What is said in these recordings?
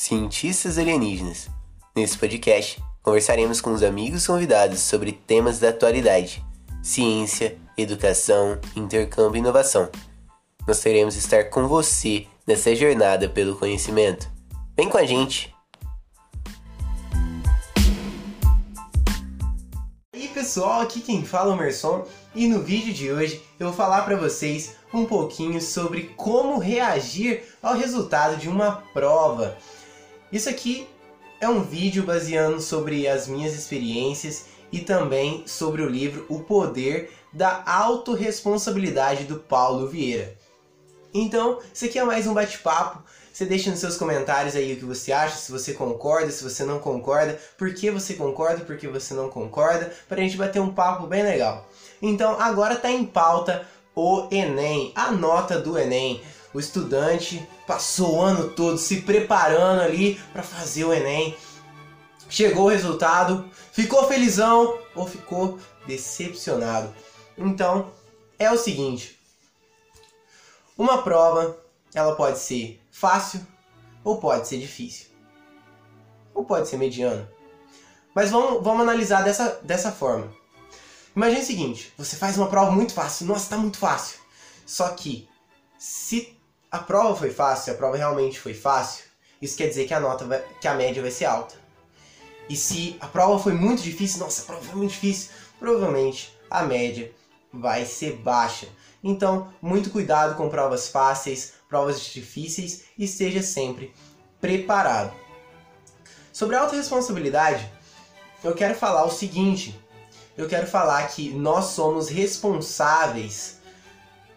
Cientistas Alienígenas. Nesse podcast, conversaremos com os amigos convidados sobre temas da atualidade, ciência, educação, intercâmbio e inovação. Nós teremos estar com você nessa jornada pelo conhecimento. Vem com a gente! E aí pessoal, aqui quem fala é o Merson e no vídeo de hoje eu vou falar para vocês um pouquinho sobre como reagir ao resultado de uma prova. Isso aqui é um vídeo baseando sobre as minhas experiências e também sobre o livro O Poder da Autoresponsabilidade do Paulo Vieira. Então, isso aqui é mais um bate-papo. Você deixa nos seus comentários aí o que você acha, se você concorda, se você não concorda, por que você concorda, por que você não concorda, para a gente bater um papo bem legal. Então, agora está em pauta o Enem, a nota do Enem o estudante passou o ano todo se preparando ali para fazer o Enem. Chegou o resultado, ficou felizão ou ficou decepcionado. Então, é o seguinte: uma prova, ela pode ser fácil ou pode ser difícil. Ou pode ser mediana. Mas vamos, vamos analisar dessa, dessa forma. Imagine o seguinte: você faz uma prova muito fácil, nossa, está muito fácil. Só que, se a prova foi fácil, a prova realmente foi fácil, isso quer dizer que a nota vai, que a média vai ser alta. E se a prova foi muito difícil, nossa, a prova foi muito difícil, provavelmente a média vai ser baixa. Então, muito cuidado com provas fáceis, provas difíceis e esteja sempre preparado. Sobre a autorresponsabilidade, eu quero falar o seguinte: eu quero falar que nós somos responsáveis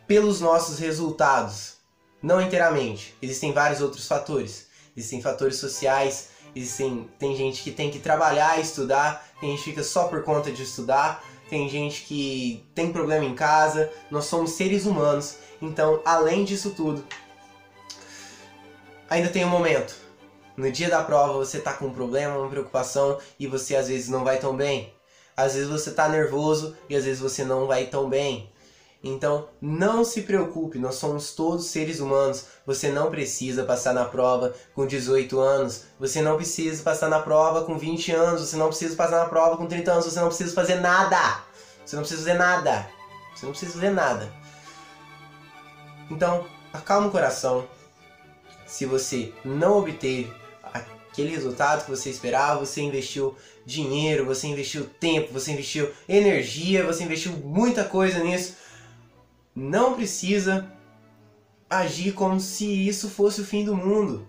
pelos nossos resultados. Não inteiramente. Existem vários outros fatores. Existem fatores sociais, existem tem gente que tem que trabalhar, estudar, tem gente que fica só por conta de estudar, tem gente que tem problema em casa. Nós somos seres humanos. Então, além disso tudo, ainda tem um momento. No dia da prova você tá com um problema, uma preocupação e você às vezes não vai tão bem. Às vezes você tá nervoso e às vezes você não vai tão bem. Então, não se preocupe, nós somos todos seres humanos. Você não precisa passar na prova com 18 anos, você não precisa passar na prova com 20 anos, você não precisa passar na prova com 30 anos, você não precisa fazer nada. Você não precisa fazer nada. Você não precisa fazer nada. Então, acalma o coração. Se você não obteve aquele resultado que você esperava, você investiu dinheiro, você investiu tempo, você investiu energia, você investiu muita coisa nisso não precisa agir como se isso fosse o fim do mundo.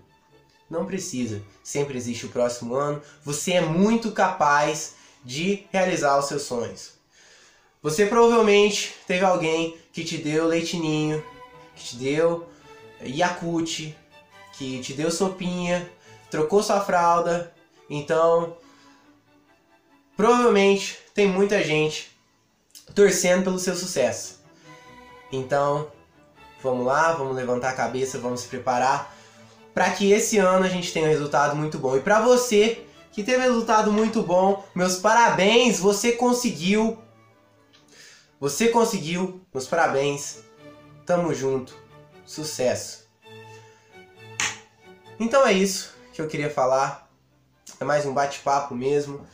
Não precisa. Sempre existe o próximo ano. Você é muito capaz de realizar os seus sonhos. Você provavelmente teve alguém que te deu leitinho, que te deu Yakut, que te deu sopinha, trocou sua fralda. Então, provavelmente tem muita gente torcendo pelo seu sucesso. Então, vamos lá, vamos levantar a cabeça, vamos se preparar para que esse ano a gente tenha um resultado muito bom. E para você que teve um resultado muito bom, meus parabéns, você conseguiu. Você conseguiu, meus parabéns. Tamo junto. Sucesso. Então é isso que eu queria falar. É mais um bate-papo mesmo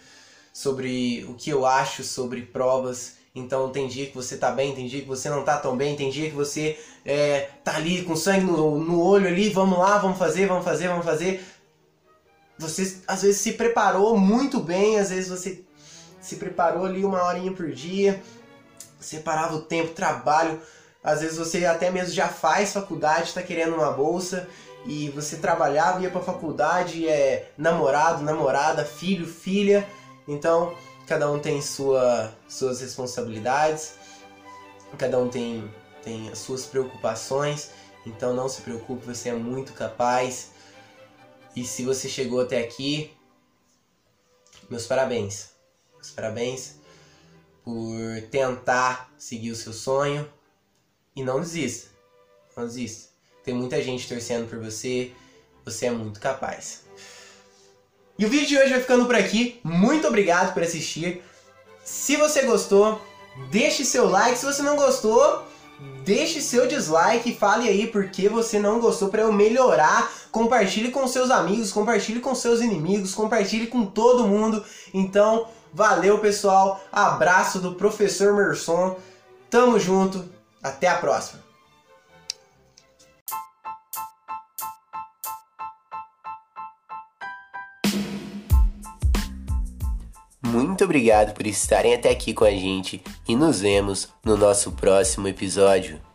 sobre o que eu acho sobre provas então tem dia que você tá bem, tem dia que você não tá tão bem, tem dia que você é, tá ali com sangue no, no olho ali, vamos lá, vamos fazer, vamos fazer, vamos fazer. Você às vezes se preparou muito bem, às vezes você se preparou ali uma horinha por dia, separava o tempo, trabalho, às vezes você até mesmo já faz faculdade, está querendo uma bolsa e você trabalhava, ia para faculdade, é namorado, namorada, filho, filha. Então, cada um tem sua, suas responsabilidades, cada um tem, tem as suas preocupações, então não se preocupe, você é muito capaz. E se você chegou até aqui, meus parabéns. Meus parabéns por tentar seguir o seu sonho e não desista. Não desista. Tem muita gente torcendo por você, você é muito capaz. E o vídeo de hoje vai ficando por aqui. Muito obrigado por assistir. Se você gostou, deixe seu like. Se você não gostou, deixe seu dislike e fale aí por que você não gostou para eu melhorar compartilhe com seus amigos, compartilhe com seus inimigos, compartilhe com todo mundo. Então, valeu pessoal, abraço do professor Merson, tamo junto, até a próxima. Muito obrigado por estarem até aqui com a gente e nos vemos no nosso próximo episódio.